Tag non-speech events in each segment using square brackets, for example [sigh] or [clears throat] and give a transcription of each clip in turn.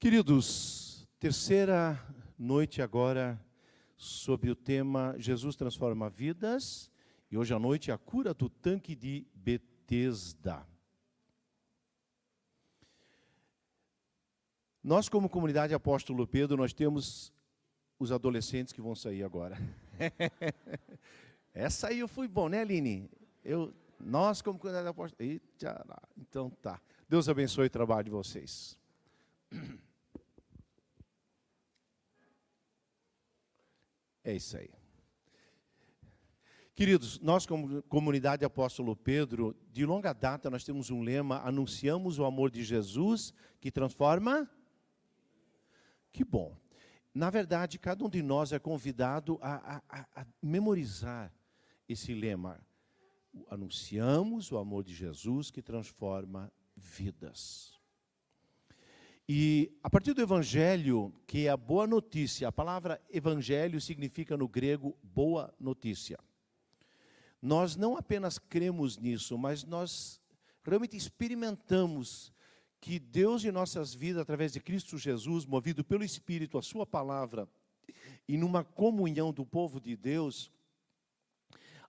Queridos, terceira noite agora sobre o tema Jesus transforma vidas e hoje à noite a cura do tanque de Betesda. Nós como comunidade Apóstolo Pedro, nós temos os adolescentes que vão sair agora. [laughs] Essa aí eu fui bom, né, Aline? Eu, nós como comunidade Apóstolo... Então tá. Deus abençoe o trabalho de vocês. [clears throat] É isso aí. Queridos, nós como comunidade Apóstolo Pedro, de longa data nós temos um lema, anunciamos o amor de Jesus que transforma. Que bom. Na verdade, cada um de nós é convidado a, a, a memorizar esse lema. Anunciamos o amor de Jesus que transforma vidas. E a partir do evangelho, que é a boa notícia, a palavra evangelho significa no grego boa notícia. Nós não apenas cremos nisso, mas nós realmente experimentamos que Deus em nossas vidas, através de Cristo Jesus, movido pelo Espírito, a Sua palavra, e numa comunhão do povo de Deus,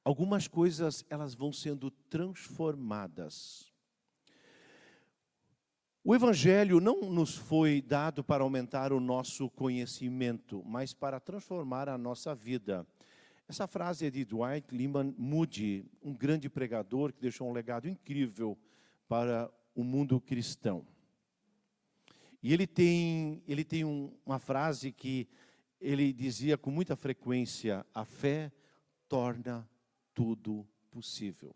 algumas coisas elas vão sendo transformadas. O Evangelho não nos foi dado para aumentar o nosso conhecimento, mas para transformar a nossa vida. Essa frase é de Dwight Lyman Moody, um grande pregador que deixou um legado incrível para o mundo cristão. E ele tem, ele tem um, uma frase que ele dizia com muita frequência: a fé torna tudo possível.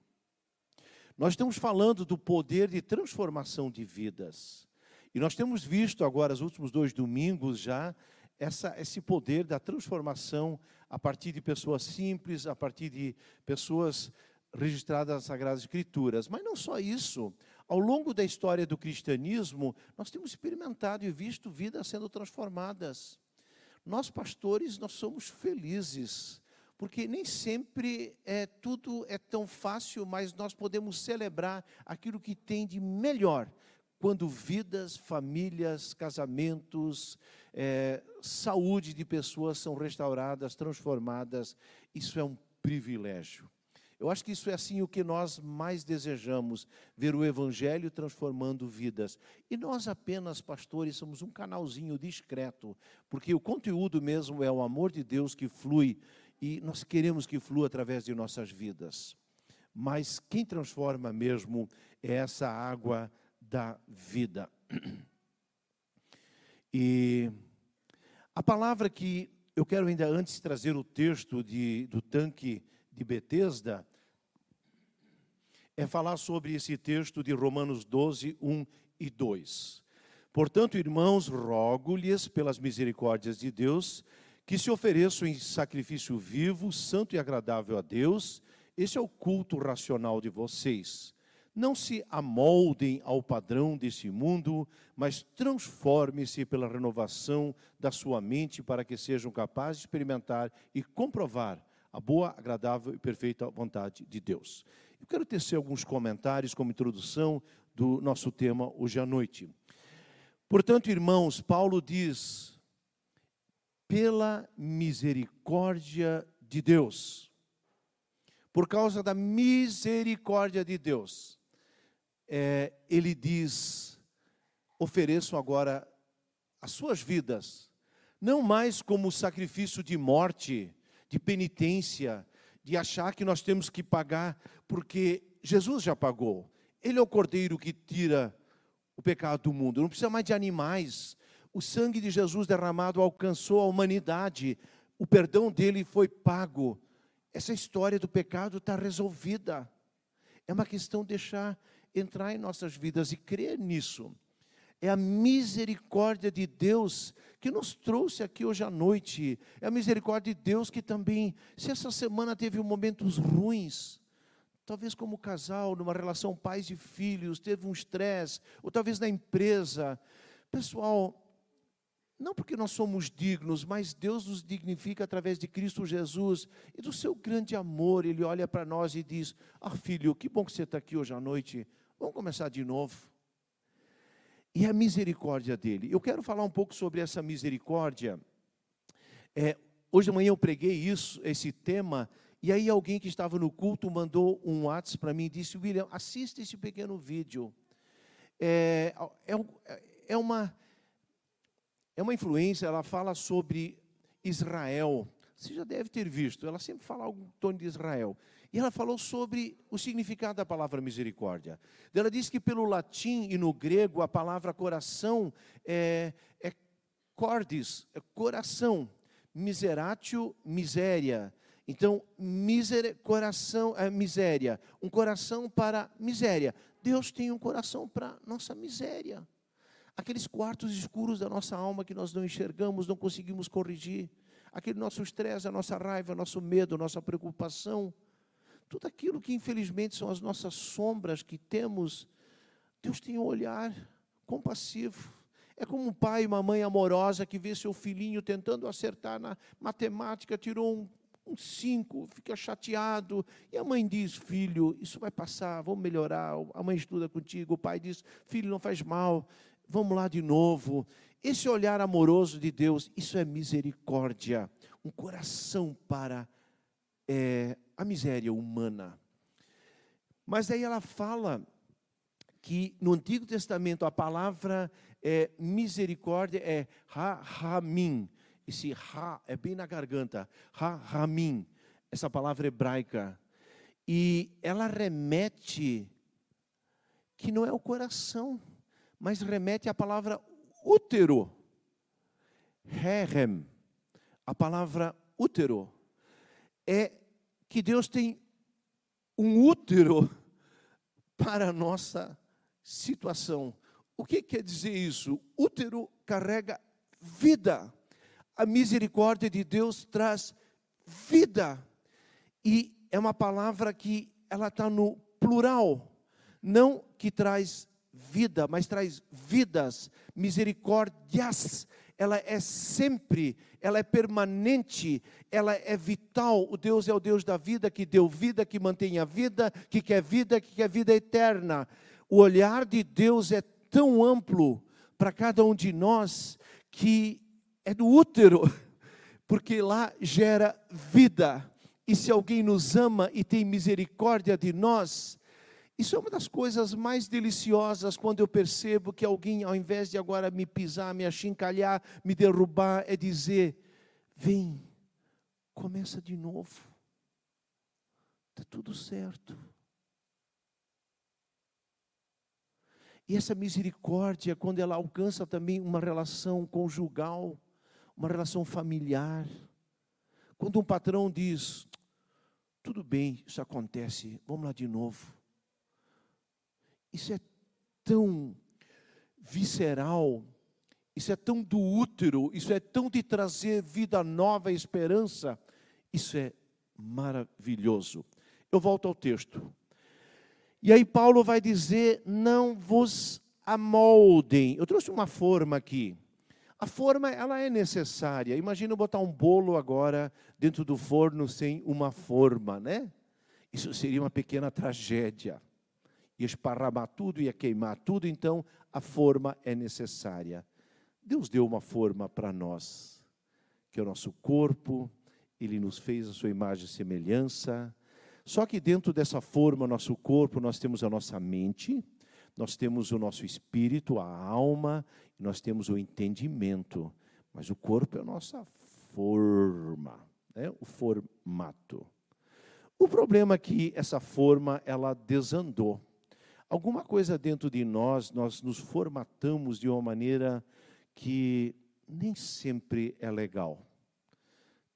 Nós estamos falando do poder de transformação de vidas. E nós temos visto agora, os últimos dois domingos já, essa, esse poder da transformação a partir de pessoas simples, a partir de pessoas registradas nas Sagradas Escrituras. Mas não só isso. Ao longo da história do cristianismo, nós temos experimentado e visto vidas sendo transformadas. Nós, pastores, nós somos felizes porque nem sempre é, tudo é tão fácil, mas nós podemos celebrar aquilo que tem de melhor quando vidas, famílias, casamentos, é, saúde de pessoas são restauradas, transformadas. Isso é um privilégio. Eu acho que isso é assim o que nós mais desejamos, ver o Evangelho transformando vidas. E nós apenas, pastores, somos um canalzinho discreto, porque o conteúdo mesmo é o amor de Deus que flui e nós queremos que flua através de nossas vidas. Mas quem transforma mesmo é essa água da vida. [clears throat] E a palavra que eu quero ainda antes trazer o texto de, do tanque de Betesda é falar sobre esse texto de Romanos 12, 1 e 2. Portanto, irmãos, rogo-lhes pelas misericórdias de Deus que se ofereçam em sacrifício vivo, santo e agradável a Deus. Esse é o culto racional de vocês. Não se amoldem ao padrão desse mundo, mas transforme-se pela renovação da sua mente para que sejam capazes de experimentar e comprovar a boa, agradável e perfeita vontade de Deus. Eu quero tecer alguns comentários como introdução do nosso tema hoje à noite. Portanto, irmãos, Paulo diz pela misericórdia de Deus. Por causa da misericórdia de Deus, é, ele diz: ofereço agora as suas vidas, não mais como sacrifício de morte, de penitência, de achar que nós temos que pagar, porque Jesus já pagou. Ele é o cordeiro que tira o pecado do mundo. Não precisa mais de animais, o sangue de Jesus derramado alcançou a humanidade, o perdão dele foi pago. Essa história do pecado está resolvida. É uma questão de deixar entrar em nossas vidas e crer nisso. É a misericórdia de Deus que nos trouxe aqui hoje à noite. É a misericórdia de Deus que também, se essa semana teve momentos ruins, talvez como casal, numa relação pais e filhos, teve um estresse, ou talvez na empresa. Pessoal, não porque nós somos dignos, mas Deus nos dignifica através de Cristo Jesus e do seu grande amor. Ele olha para nós e diz: Ah, filho, que bom que você está aqui hoje à noite. Vamos começar de novo. e a misericórdia dele. Eu quero falar um pouco sobre essa misericórdia. É, hoje de manhã eu preguei isso, esse tema, e aí alguém que estava no culto mandou um WhatsApp para mim e disse: William, assista esse pequeno vídeo. É, é, é, uma, é uma influência, ela fala sobre Israel. Você já deve ter visto, ela sempre fala algo em torno de Israel. E ela falou sobre o significado da palavra misericórdia. Ela disse que pelo latim e no grego a palavra coração é, é cordis, é coração. Miseratio, miséria. Então, miser, coração, é, miséria. Um coração para miséria. Deus tem um coração para nossa miséria. Aqueles quartos escuros da nossa alma que nós não enxergamos, não conseguimos corrigir. Aquele nosso estresse, a nossa raiva, nosso medo, nossa preocupação tudo aquilo que infelizmente são as nossas sombras que temos, Deus tem um olhar compassivo. É como um pai e uma mãe amorosa que vê seu filhinho tentando acertar na matemática, tirou um, um cinco, fica chateado. E a mãe diz: Filho, isso vai passar, vamos melhorar. A mãe estuda contigo. O pai diz: Filho, não faz mal, vamos lá de novo. Esse olhar amoroso de Deus, isso é misericórdia, um coração para é, a miséria humana. Mas aí ela fala que no Antigo Testamento a palavra é, misericórdia é ha-hamim. Esse ha é bem na garganta. Ha-hamim. Essa palavra hebraica. E ela remete que não é o coração, mas remete à palavra útero. Herem. A palavra útero é que Deus tem um útero para a nossa situação. O que quer dizer isso? Útero carrega vida. A misericórdia de Deus traz vida. E é uma palavra que ela está no plural, não que traz vida, mas traz vidas, misericórdias ela é sempre, ela é permanente, ela é vital. O Deus é o Deus da vida, que deu vida, que mantém a vida, que quer vida, que quer vida eterna. O olhar de Deus é tão amplo para cada um de nós que é do útero, [laughs] porque lá gera vida. E se alguém nos ama e tem misericórdia de nós, isso é uma das coisas mais deliciosas quando eu percebo que alguém, ao invés de agora me pisar, me achincalhar, me derrubar, é dizer: vem, começa de novo, está tudo certo. E essa misericórdia, quando ela alcança também uma relação conjugal, uma relação familiar, quando um patrão diz: tudo bem, isso acontece, vamos lá de novo isso é tão visceral, isso é tão do útero, isso é tão de trazer vida nova e esperança. Isso é maravilhoso. Eu volto ao texto. E aí Paulo vai dizer: não vos amoldem. Eu trouxe uma forma aqui. A forma ela é necessária. Imagina botar um bolo agora dentro do forno sem uma forma, né? Isso seria uma pequena tragédia esparramar tudo, ia queimar tudo, então a forma é necessária. Deus deu uma forma para nós, que é o nosso corpo, Ele nos fez a sua imagem e semelhança. Só que dentro dessa forma, nosso corpo, nós temos a nossa mente, nós temos o nosso espírito, a alma, nós temos o entendimento. Mas o corpo é a nossa forma, né? o formato. O problema é que essa forma, ela desandou. Alguma coisa dentro de nós, nós nos formatamos de uma maneira que nem sempre é legal.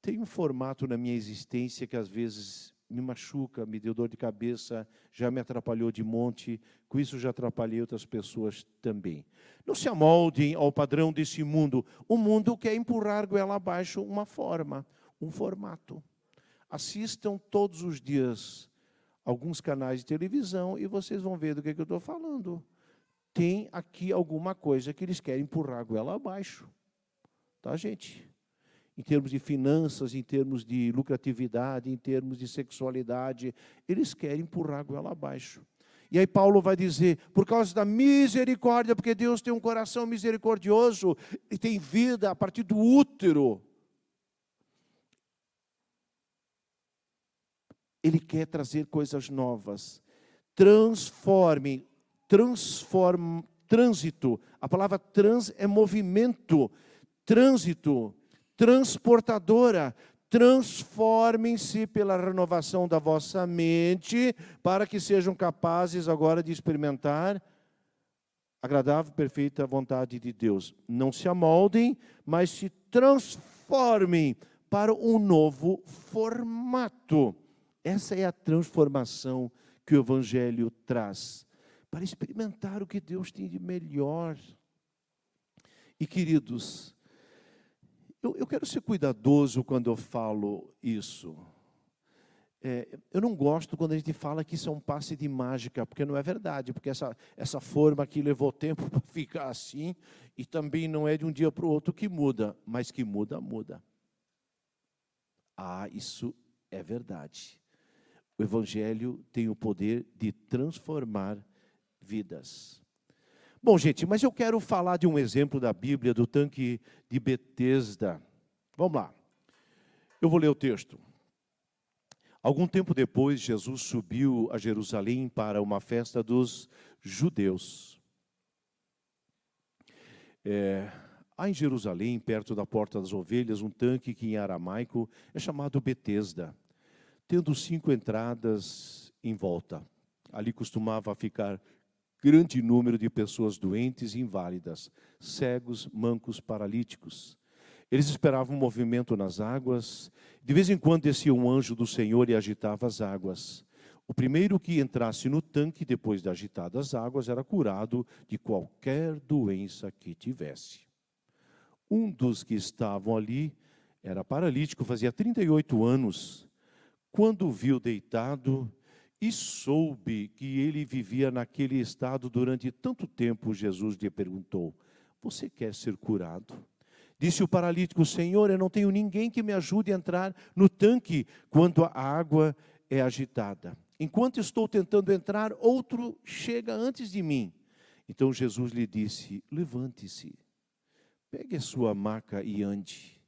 Tem um formato na minha existência que às vezes me machuca, me deu dor de cabeça, já me atrapalhou de monte, com isso já atrapalhei outras pessoas também. Não se amoldem ao padrão desse mundo. O mundo quer empurrar goela abaixo uma forma, um formato. Assistam todos os dias alguns canais de televisão e vocês vão ver do que, é que eu estou falando. Tem aqui alguma coisa que eles querem empurrar a goela abaixo. Tá, gente? Em termos de finanças, em termos de lucratividade, em termos de sexualidade, eles querem empurrar a goela abaixo. E aí Paulo vai dizer, por causa da misericórdia, porque Deus tem um coração misericordioso e tem vida a partir do útero. Ele quer trazer coisas novas. Transforme, transforme, trânsito. A palavra trans é movimento, trânsito, transportadora. Transformem-se pela renovação da vossa mente, para que sejam capazes agora de experimentar agradável, perfeita vontade de Deus. Não se amoldem, mas se transformem para um novo formato. Essa é a transformação que o Evangelho traz, para experimentar o que Deus tem de melhor. E queridos, eu, eu quero ser cuidadoso quando eu falo isso. É, eu não gosto quando a gente fala que isso é um passe de mágica, porque não é verdade, porque essa, essa forma aqui levou tempo [laughs] para ficar assim, e também não é de um dia para o outro que muda, mas que muda, muda. Ah, isso é verdade. O Evangelho tem o poder de transformar vidas. Bom, gente, mas eu quero falar de um exemplo da Bíblia, do tanque de Betesda. Vamos lá. Eu vou ler o texto. Algum tempo depois, Jesus subiu a Jerusalém para uma festa dos judeus. É, há em Jerusalém, perto da Porta das Ovelhas, um tanque que em aramaico é chamado Betesda tendo cinco entradas em volta. Ali costumava ficar grande número de pessoas doentes e inválidas, cegos, mancos, paralíticos. Eles esperavam um movimento nas águas. De vez em quando descia um anjo do Senhor e agitava as águas. O primeiro que entrasse no tanque depois de agitadas as águas era curado de qualquer doença que tivesse. Um dos que estavam ali era paralítico, fazia 38 anos quando o viu deitado e soube que ele vivia naquele estado durante tanto tempo, Jesus lhe perguntou: Você quer ser curado? Disse o paralítico: Senhor, eu não tenho ninguém que me ajude a entrar no tanque quando a água é agitada. Enquanto estou tentando entrar, outro chega antes de mim. Então Jesus lhe disse: Levante-se, pegue a sua maca e ande.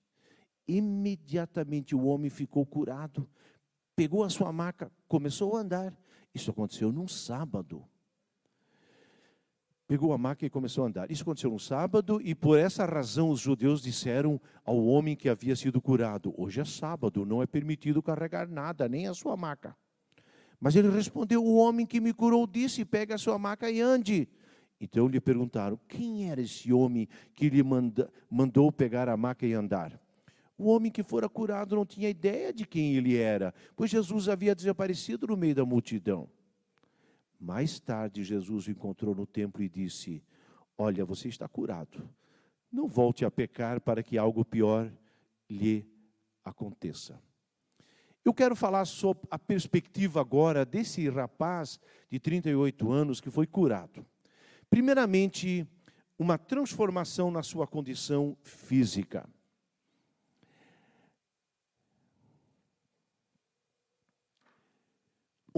Imediatamente o homem ficou curado pegou a sua maca, começou a andar. Isso aconteceu num sábado. Pegou a maca e começou a andar. Isso aconteceu num sábado, e por essa razão os judeus disseram ao homem que havia sido curado: Hoje é sábado, não é permitido carregar nada, nem a sua maca. Mas ele respondeu: O homem que me curou disse: Pegue a sua maca e ande. Então lhe perguntaram: Quem era esse homem que lhe manda, mandou pegar a maca e andar? O homem que fora curado não tinha ideia de quem ele era, pois Jesus havia desaparecido no meio da multidão. Mais tarde, Jesus o encontrou no templo e disse: Olha, você está curado. Não volte a pecar para que algo pior lhe aconteça. Eu quero falar sobre a perspectiva agora desse rapaz de 38 anos que foi curado. Primeiramente, uma transformação na sua condição física.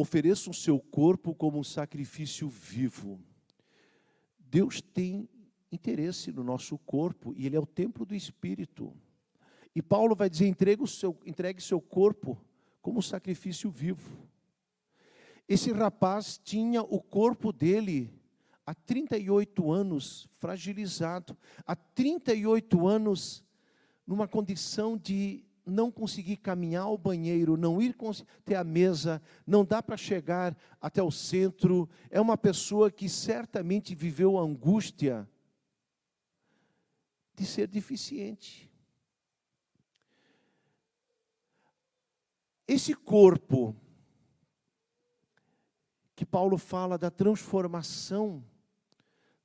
Ofereça o seu corpo como um sacrifício vivo. Deus tem interesse no nosso corpo e ele é o templo do Espírito. E Paulo vai dizer: entregue, seu, entregue seu corpo como sacrifício vivo. Esse rapaz tinha o corpo dele há 38 anos fragilizado, há 38 anos numa condição de não conseguir caminhar ao banheiro, não ir até a mesa, não dá para chegar até o centro, é uma pessoa que certamente viveu a angústia de ser deficiente. Esse corpo que Paulo fala da transformação,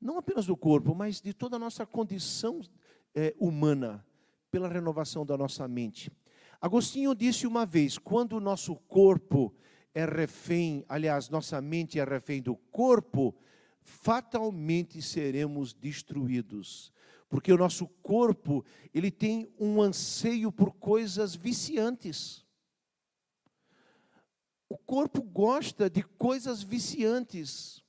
não apenas do corpo, mas de toda a nossa condição é, humana pela renovação da nossa mente. Agostinho disse uma vez: quando o nosso corpo é refém, aliás, nossa mente é refém do corpo, fatalmente seremos destruídos. Porque o nosso corpo, ele tem um anseio por coisas viciantes. O corpo gosta de coisas viciantes.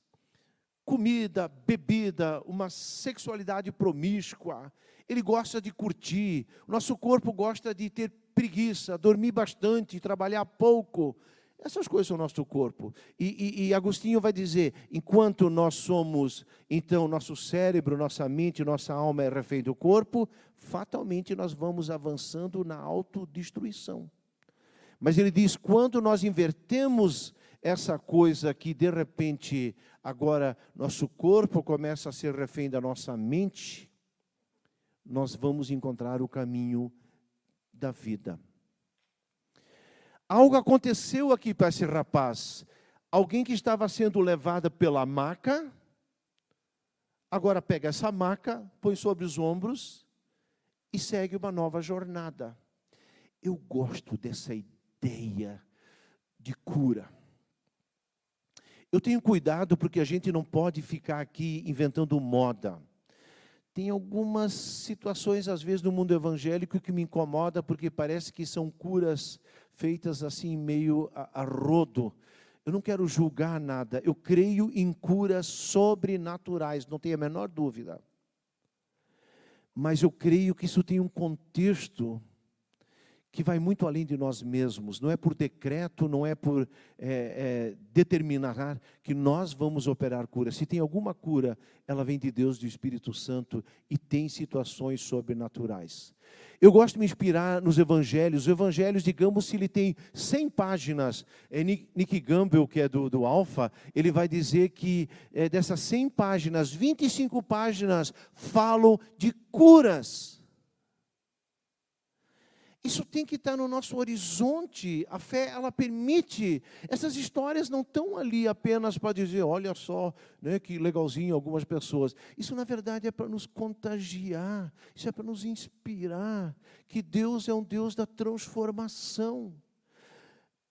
Comida, bebida, uma sexualidade promíscua. Ele gosta de curtir. O nosso corpo gosta de ter preguiça, dormir bastante, trabalhar pouco. Essas coisas são o nosso corpo. E, e, e, Agostinho vai dizer: enquanto nós somos, então, nosso cérebro, nossa mente, nossa alma é refém do corpo, fatalmente nós vamos avançando na autodestruição. Mas ele diz: quando nós invertemos essa coisa que de repente agora nosso corpo começa a ser refém da nossa mente, nós vamos encontrar o caminho da vida. Algo aconteceu aqui para esse rapaz. Alguém que estava sendo levado pela maca, agora pega essa maca, põe sobre os ombros e segue uma nova jornada. Eu gosto dessa ideia de cura. Eu tenho cuidado porque a gente não pode ficar aqui inventando moda. Tem algumas situações, às vezes, no mundo evangélico que me incomoda, porque parece que são curas feitas assim, meio a, a rodo. Eu não quero julgar nada, eu creio em curas sobrenaturais, não tenho a menor dúvida. Mas eu creio que isso tem um contexto que vai muito além de nós mesmos. Não é por decreto, não é por é, é, determinar que nós vamos operar cura. Se tem alguma cura, ela vem de Deus, do Espírito Santo, e tem situações sobrenaturais. Eu gosto de me inspirar nos evangelhos. Os evangelhos, digamos, se ele tem 100 páginas, é Nick Gamble, que é do, do Alfa, ele vai dizer que é, dessas 100 páginas, 25 páginas falam de curas. Isso tem que estar no nosso horizonte. A fé, ela permite. Essas histórias não estão ali apenas para dizer, olha só, né, que legalzinho algumas pessoas. Isso, na verdade, é para nos contagiar. Isso é para nos inspirar. Que Deus é um Deus da transformação.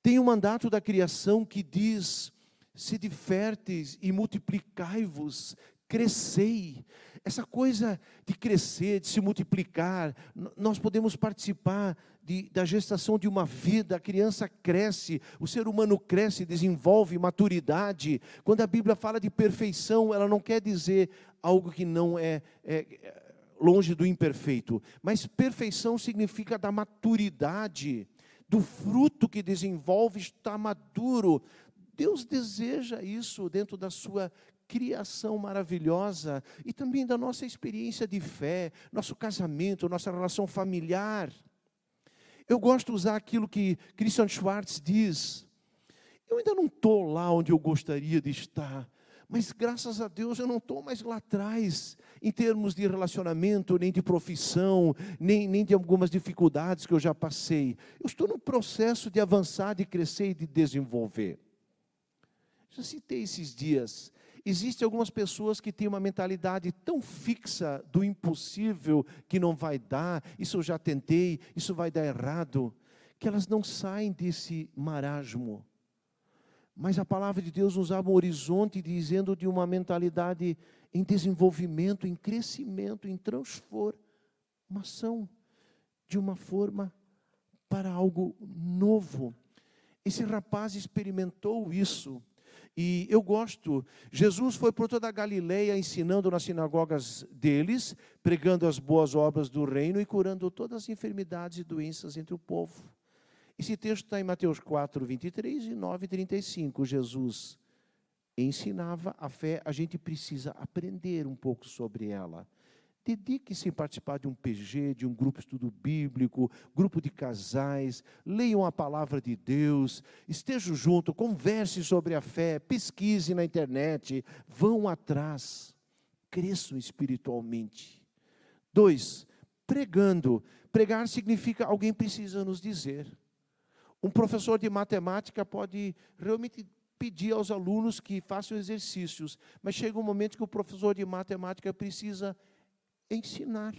Tem o um mandato da criação que diz: sede férteis e multiplicai-vos, crescei. Essa coisa de crescer, de se multiplicar, nós podemos participar de, da gestação de uma vida, a criança cresce, o ser humano cresce, desenvolve maturidade. Quando a Bíblia fala de perfeição, ela não quer dizer algo que não é, é, é longe do imperfeito, mas perfeição significa da maturidade, do fruto que desenvolve está maduro. Deus deseja isso dentro da sua criação maravilhosa e também da nossa experiência de fé, nosso casamento, nossa relação familiar. Eu gosto de usar aquilo que Christian Schwartz diz. Eu ainda não estou lá onde eu gostaria de estar, mas graças a Deus eu não estou mais lá atrás, em termos de relacionamento, nem de profissão, nem, nem de algumas dificuldades que eu já passei. Eu estou no processo de avançar, de crescer e de desenvolver. Já citei esses dias Existem algumas pessoas que têm uma mentalidade tão fixa do impossível que não vai dar, isso eu já tentei, isso vai dar errado, que elas não saem desse marasmo. Mas a palavra de Deus nos abre um horizonte dizendo de uma mentalidade em desenvolvimento, em crescimento, em transformação, de uma forma para algo novo. Esse rapaz experimentou isso e eu gosto, Jesus foi por toda a Galileia ensinando nas sinagogas deles, pregando as boas obras do reino e curando todas as enfermidades e doenças entre o povo. Esse texto está em Mateus 4, 23 e 9, 35. Jesus ensinava a fé, a gente precisa aprender um pouco sobre ela. Dedique-se em participar de um PG, de um grupo de estudo bíblico, grupo de casais, leiam a palavra de Deus, estejam junto, converse sobre a fé, pesquise na internet, vão atrás, cresçam espiritualmente. Dois, pregando. Pregar significa alguém precisa nos dizer. Um professor de matemática pode realmente pedir aos alunos que façam exercícios, mas chega um momento que o professor de matemática precisa ensinar.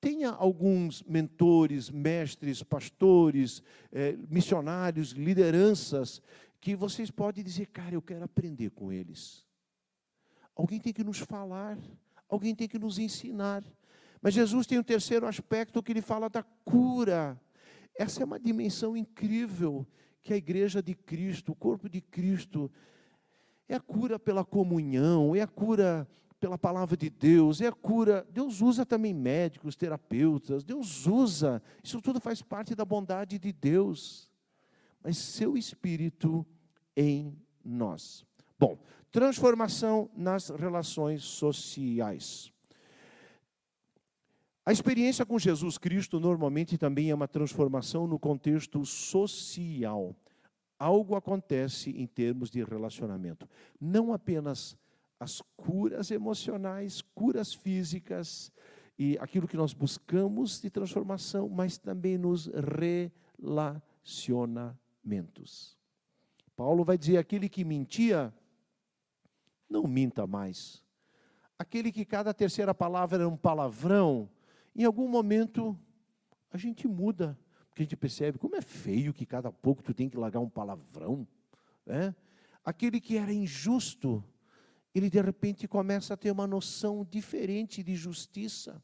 Tenha alguns mentores, mestres, pastores, eh, missionários, lideranças, que vocês podem dizer, cara, eu quero aprender com eles. Alguém tem que nos falar, alguém tem que nos ensinar. Mas Jesus tem um terceiro aspecto que ele fala da cura. Essa é uma dimensão incrível que a igreja de Cristo, o corpo de Cristo, é a cura pela comunhão, é a cura pela palavra de Deus, é a cura. Deus usa também médicos, terapeutas, Deus usa, isso tudo faz parte da bondade de Deus. Mas seu espírito em nós. Bom, transformação nas relações sociais. A experiência com Jesus Cristo normalmente também é uma transformação no contexto social. Algo acontece em termos de relacionamento. Não apenas as curas emocionais, curas físicas e aquilo que nós buscamos de transformação, mas também nos relacionamentos. Paulo vai dizer: aquele que mentia, não minta mais. Aquele que cada terceira palavra era um palavrão, em algum momento a gente muda, porque a gente percebe como é feio que cada pouco tu tem que largar um palavrão. Né? Aquele que era injusto, ele de repente começa a ter uma noção diferente de justiça.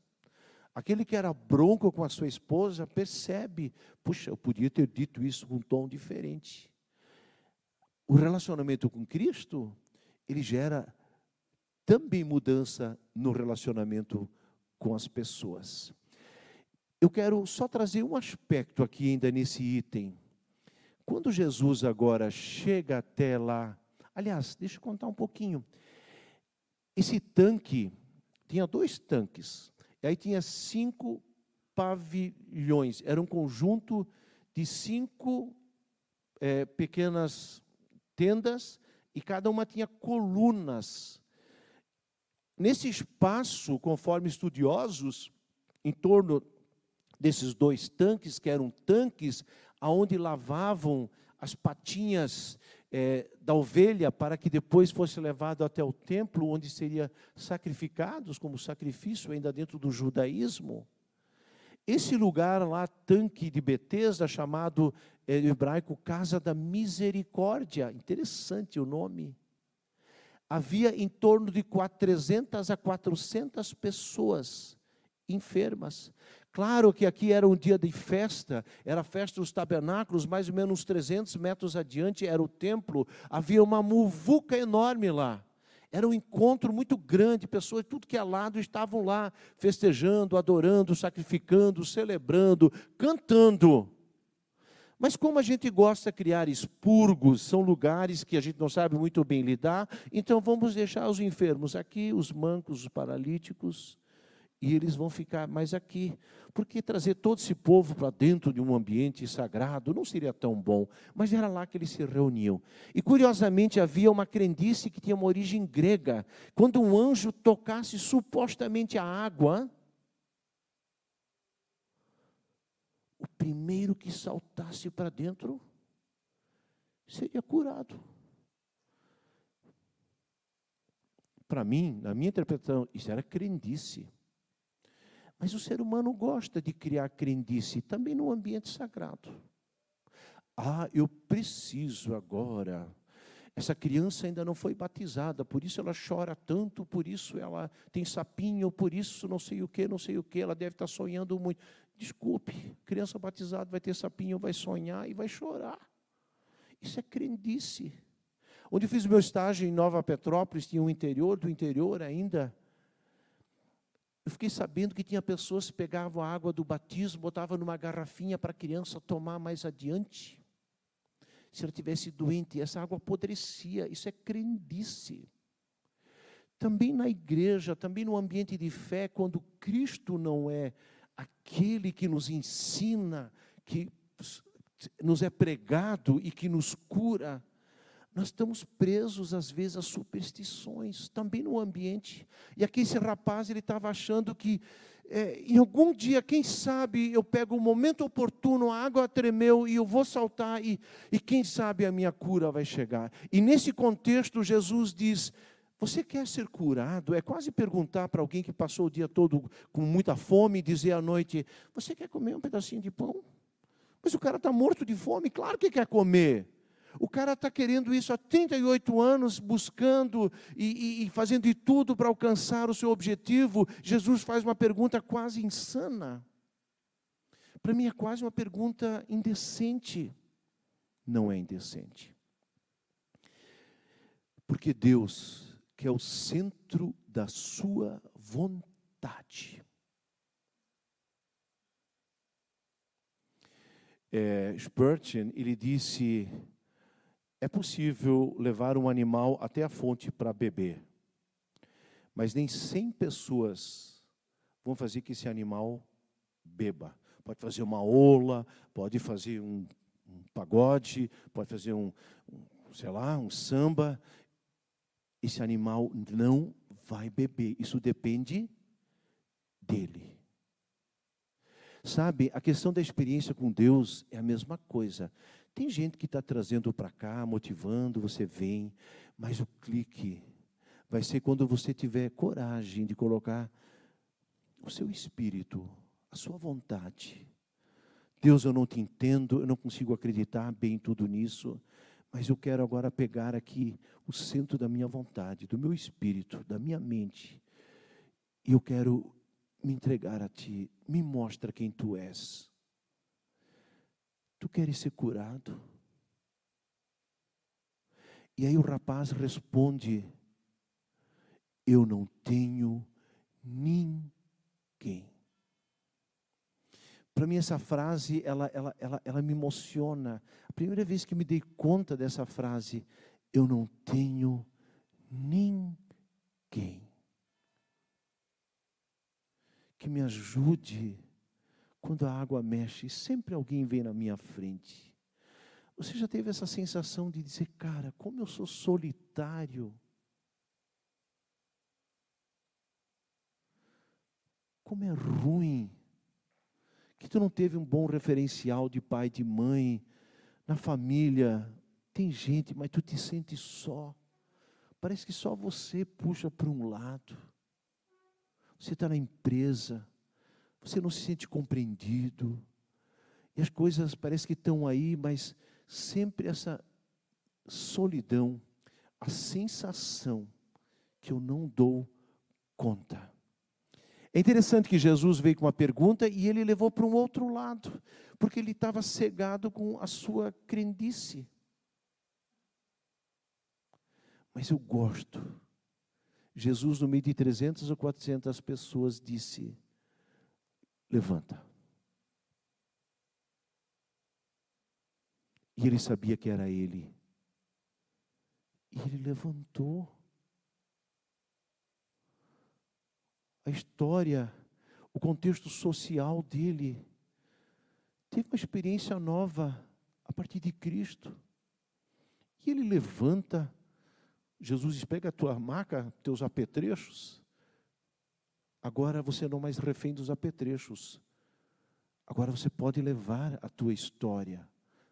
Aquele que era bronco com a sua esposa percebe, puxa, eu podia ter dito isso com um tom diferente. O relacionamento com Cristo, ele gera também mudança no relacionamento com as pessoas. Eu quero só trazer um aspecto aqui ainda nesse item. Quando Jesus agora chega até lá, aliás, deixa eu contar um pouquinho. Esse tanque tinha dois tanques, e aí tinha cinco pavilhões. Era um conjunto de cinco é, pequenas tendas e cada uma tinha colunas. Nesse espaço, conforme estudiosos, em torno desses dois tanques, que eram tanques aonde lavavam as patinhas é, da ovelha para que depois fosse levado até o templo, onde seria sacrificados como sacrifício ainda dentro do judaísmo. Esse lugar lá, tanque de Betesda, chamado é, hebraico Casa da Misericórdia, interessante o nome. Havia em torno de 300 a 400 pessoas enfermas. Claro que aqui era um dia de festa, era a festa dos tabernáculos, mais ou menos 300 metros adiante era o templo, havia uma muvuca enorme lá. Era um encontro muito grande, pessoas de tudo que é lado estavam lá, festejando, adorando, sacrificando, celebrando, cantando. Mas como a gente gosta de criar expurgos, são lugares que a gente não sabe muito bem lidar, então vamos deixar os enfermos aqui, os mancos, os paralíticos, e eles vão ficar mais aqui. Porque trazer todo esse povo para dentro de um ambiente sagrado não seria tão bom, mas era lá que eles se reuniam. E curiosamente havia uma crendice que tinha uma origem grega. Quando um anjo tocasse supostamente a água, o primeiro que saltasse para dentro seria curado. Para mim, na minha interpretação, isso era crendice. Mas o ser humano gosta de criar crendice também no ambiente sagrado. Ah, eu preciso agora. Essa criança ainda não foi batizada, por isso ela chora tanto, por isso ela tem sapinho, por isso não sei o que, não sei o que, ela deve estar sonhando muito. Desculpe, criança batizada vai ter sapinho, vai sonhar e vai chorar. Isso é crendice. Onde eu fiz meu estágio em Nova Petrópolis, tinha um interior do interior ainda eu fiquei sabendo que tinha pessoas que pegavam a água do batismo, botavam numa garrafinha para a criança tomar mais adiante. Se ela tivesse doente, essa água apodrecia. Isso é crendice. Também na igreja, também no ambiente de fé, quando Cristo não é aquele que nos ensina, que nos é pregado e que nos cura, nós estamos presos, às vezes, a superstições, também no ambiente. E aqui esse rapaz, ele estava achando que, é, em algum dia, quem sabe, eu pego o um momento oportuno, a água tremeu e eu vou saltar, e, e quem sabe a minha cura vai chegar. E nesse contexto, Jesus diz: Você quer ser curado? É quase perguntar para alguém que passou o dia todo com muita fome, dizer à noite: Você quer comer um pedacinho de pão? Mas o cara está morto de fome, claro que quer comer. O cara está querendo isso há 38 anos, buscando e, e, e fazendo de tudo para alcançar o seu objetivo. Jesus faz uma pergunta quase insana. Para mim é quase uma pergunta indecente. não é indecente. Porque Deus, que é o centro da sua vontade, é, Spurgeon, ele disse, é possível levar um animal até a fonte para beber, mas nem 100 pessoas vão fazer que esse animal beba. Pode fazer uma ola, pode fazer um, um pagode, pode fazer um, um, sei lá, um samba. Esse animal não vai beber. Isso depende dele. Sabe, a questão da experiência com Deus é a mesma coisa. Tem gente que está trazendo para cá, motivando, você vem, mas o clique vai ser quando você tiver coragem de colocar o seu espírito, a sua vontade. Deus, eu não te entendo, eu não consigo acreditar bem tudo nisso, mas eu quero agora pegar aqui o centro da minha vontade, do meu espírito, da minha mente, e eu quero me entregar a Ti. Me mostra quem Tu és. Tu queres ser curado? E aí o rapaz responde: Eu não tenho ninguém. Para mim essa frase, ela, ela, ela, ela me emociona. A primeira vez que me dei conta dessa frase, eu não tenho ninguém que me ajude quando a água mexe, sempre alguém vem na minha frente. Você já teve essa sensação de dizer, cara, como eu sou solitário? Como é ruim que tu não teve um bom referencial de pai, de mãe, na família. Tem gente, mas tu te sente só. Parece que só você puxa para um lado. Você está na empresa, você não se sente compreendido. E as coisas parecem que estão aí, mas sempre essa solidão, a sensação que eu não dou conta. É interessante que Jesus veio com uma pergunta e ele levou para um outro lado, porque ele estava cegado com a sua crendice. Mas eu gosto Jesus, no meio de 300 ou 400 pessoas, disse: Levanta. E ele sabia que era ele. E ele levantou. A história, o contexto social dele, teve uma experiência nova a partir de Cristo. E ele levanta Jesus diz: pega a tua maca, teus apetrechos. Agora você não mais refém dos apetrechos. Agora você pode levar a tua história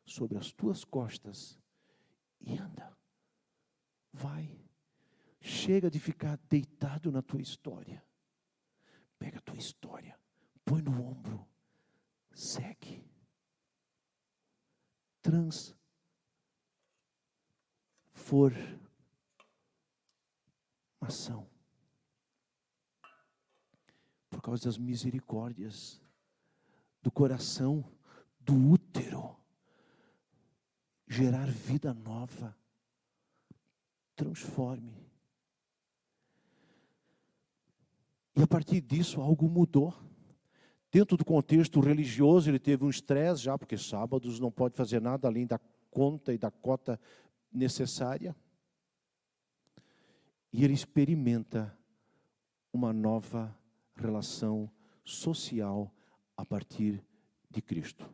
sobre as tuas costas e anda. Vai. Chega de ficar deitado na tua história. Pega a tua história, põe no ombro, segue. Transfor ação. Por causa das misericórdias do coração, do útero, gerar vida nova. Transforme. E a partir disso algo mudou. Dentro do contexto religioso, ele teve um estresse já, porque sábados não pode fazer nada além da conta e da cota necessária e ele experimenta uma nova relação social a partir de Cristo.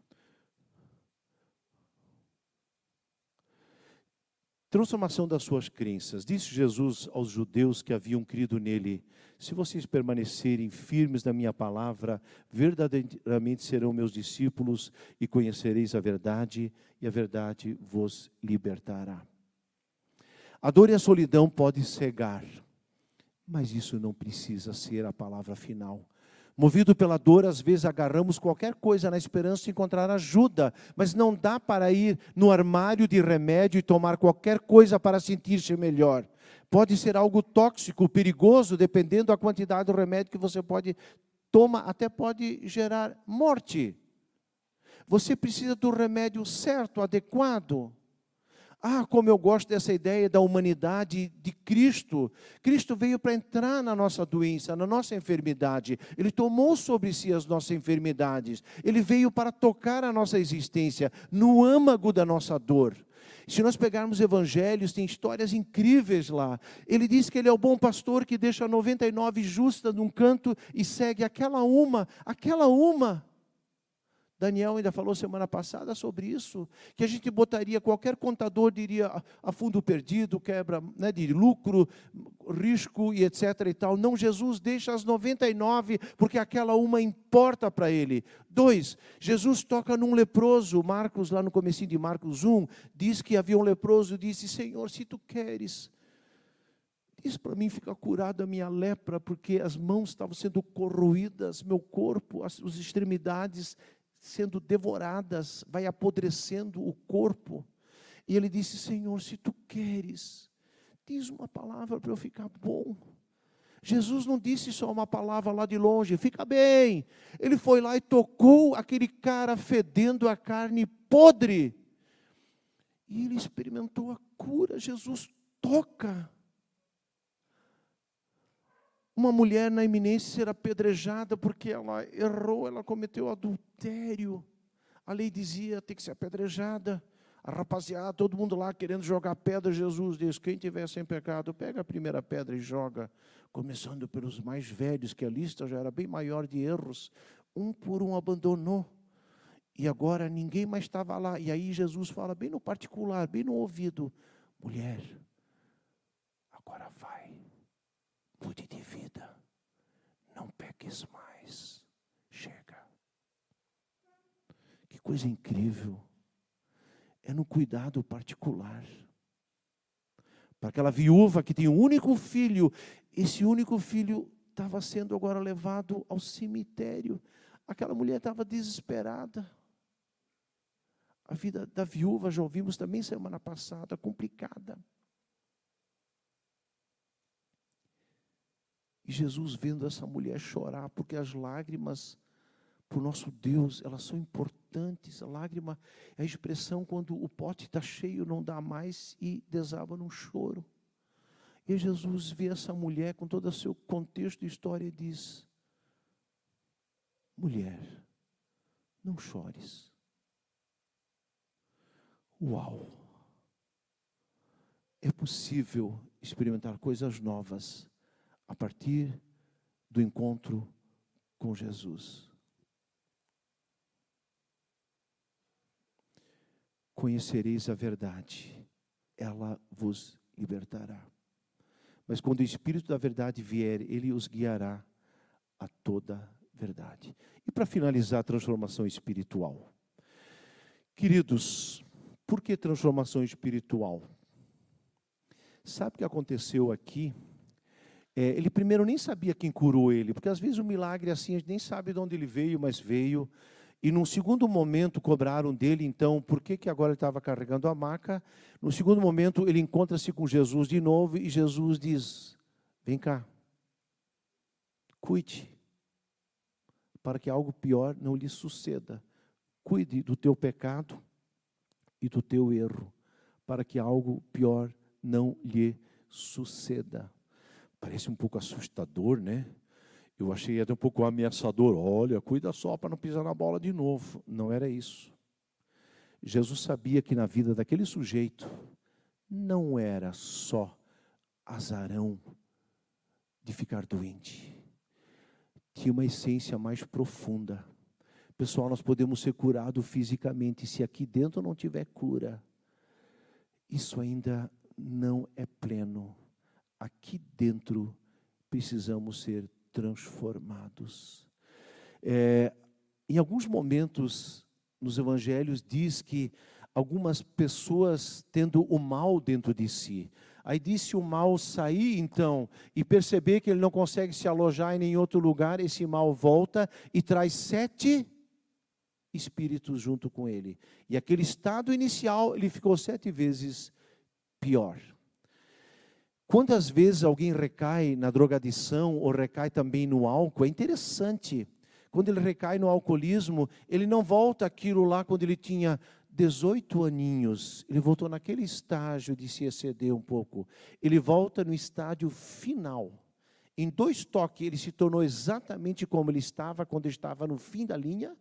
Transformação das suas crenças. Disse Jesus aos judeus que haviam crido nele: Se vocês permanecerem firmes na minha palavra, verdadeiramente serão meus discípulos e conhecereis a verdade, e a verdade vos libertará. A dor e a solidão podem cegar, mas isso não precisa ser a palavra final. Movido pela dor, às vezes agarramos qualquer coisa na esperança de encontrar ajuda, mas não dá para ir no armário de remédio e tomar qualquer coisa para sentir-se melhor. Pode ser algo tóxico, perigoso, dependendo da quantidade do remédio que você pode tomar, até pode gerar morte. Você precisa do remédio certo, adequado. Ah, como eu gosto dessa ideia da humanidade de Cristo. Cristo veio para entrar na nossa doença, na nossa enfermidade. Ele tomou sobre si as nossas enfermidades. Ele veio para tocar a nossa existência no âmago da nossa dor. Se nós pegarmos evangelhos, tem histórias incríveis lá. Ele diz que ele é o bom pastor que deixa 99 justas num canto e segue aquela uma, aquela uma Daniel ainda falou semana passada sobre isso, que a gente botaria, qualquer contador diria a fundo perdido, quebra né, de lucro, risco e etc e tal. Não, Jesus deixa as 99, porque aquela uma importa para ele. Dois, Jesus toca num leproso, Marcos, lá no comecinho de Marcos 1, diz que havia um leproso, disse, Senhor, se tu queres, diz para mim ficar curado a minha lepra, porque as mãos estavam sendo corroídas, meu corpo, as, as extremidades sendo devoradas, vai apodrecendo o corpo. E ele disse: Senhor, se tu queres, diz uma palavra para eu ficar bom. Jesus não disse só uma palavra lá de longe, fica bem. Ele foi lá e tocou aquele cara fedendo a carne podre. E ele experimentou a cura. Jesus toca uma mulher na iminência ser apedrejada porque ela errou, ela cometeu adultério. A lei dizia tem que ser apedrejada. A rapaziada, todo mundo lá querendo jogar pedra, Jesus diz: quem tiver sem pecado, pega a primeira pedra e joga. Começando pelos mais velhos, que a lista já era bem maior de erros. Um por um abandonou. E agora ninguém mais estava lá. E aí Jesus fala bem no particular, bem no ouvido: mulher, agora vai mude de vida. Não peques mais. Chega. Que coisa incrível. É no cuidado particular. Para aquela viúva que tem um único filho, esse único filho estava sendo agora levado ao cemitério. Aquela mulher estava desesperada. A vida da viúva, já ouvimos também semana passada, complicada. E Jesus vendo essa mulher chorar, porque as lágrimas para o nosso Deus, elas são importantes. A lágrima é a expressão quando o pote está cheio, não dá mais e desaba num choro. E Jesus vê essa mulher com todo o seu contexto e história e diz: Mulher, não chores. Uau! É possível experimentar coisas novas a partir do encontro com Jesus. Conhecereis a verdade, ela vos libertará. Mas quando o Espírito da verdade vier, ele os guiará a toda verdade. E para finalizar a transformação espiritual. Queridos, por que transformação espiritual? Sabe o que aconteceu aqui? É, ele primeiro nem sabia quem curou ele, porque às vezes o milagre assim, a gente nem sabe de onde ele veio, mas veio. E num segundo momento cobraram dele, então, por que, que agora ele estava carregando a maca? No segundo momento ele encontra-se com Jesus de novo e Jesus diz: Vem cá, cuide, para que algo pior não lhe suceda. Cuide do teu pecado e do teu erro, para que algo pior não lhe suceda. Parece um pouco assustador, né? Eu achei até um pouco ameaçador. Olha, cuida só para não pisar na bola de novo. Não era isso. Jesus sabia que na vida daquele sujeito não era só azarão de ficar doente. Tinha uma essência mais profunda. Pessoal, nós podemos ser curados fisicamente, se aqui dentro não tiver cura, isso ainda não é pleno aqui dentro precisamos ser transformados. É, em alguns momentos nos evangelhos diz que algumas pessoas tendo o mal dentro de si. Aí disse o mal sair então e perceber que ele não consegue se alojar em nenhum outro lugar, esse mal volta e traz sete espíritos junto com ele. E aquele estado inicial, ele ficou sete vezes pior. Quantas vezes alguém recai na drogadição ou recai também no álcool? É interessante. Quando ele recai no alcoolismo, ele não volta aquilo lá quando ele tinha 18 aninhos. Ele voltou naquele estágio de se exceder um pouco. Ele volta no estádio final. Em dois toques, ele se tornou exatamente como ele estava quando estava no fim da linha.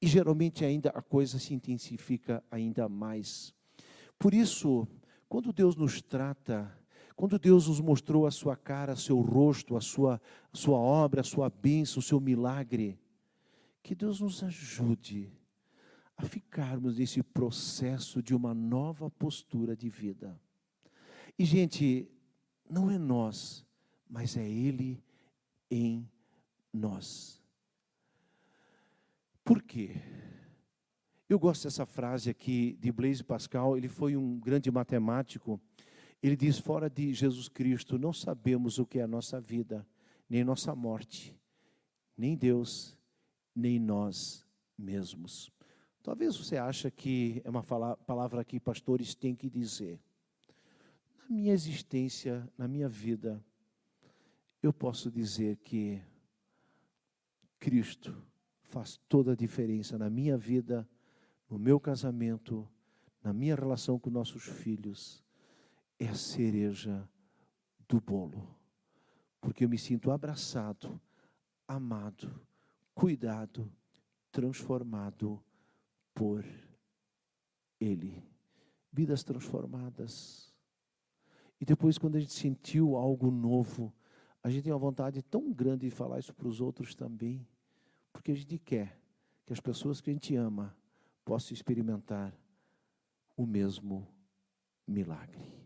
E geralmente ainda a coisa se intensifica ainda mais. Por isso, quando Deus nos trata, quando Deus nos mostrou a sua cara, seu rosto, a sua, a sua obra, a sua bênção, o seu milagre, que Deus nos ajude a ficarmos nesse processo de uma nova postura de vida. E, gente, não é nós, mas é Ele em nós. Por quê? Eu gosto dessa frase aqui de Blaise Pascal, ele foi um grande matemático. Ele diz: fora de Jesus Cristo, não sabemos o que é a nossa vida, nem nossa morte, nem Deus, nem nós mesmos. Talvez você ache que é uma palavra que pastores têm que dizer. Na minha existência, na minha vida, eu posso dizer que Cristo faz toda a diferença na minha vida no meu casamento, na minha relação com nossos filhos, é a cereja do bolo. Porque eu me sinto abraçado, amado, cuidado, transformado por Ele. Vidas transformadas. E depois, quando a gente sentiu algo novo, a gente tem uma vontade tão grande de falar isso para os outros também, porque a gente quer que as pessoas que a gente ama possa experimentar o mesmo milagre.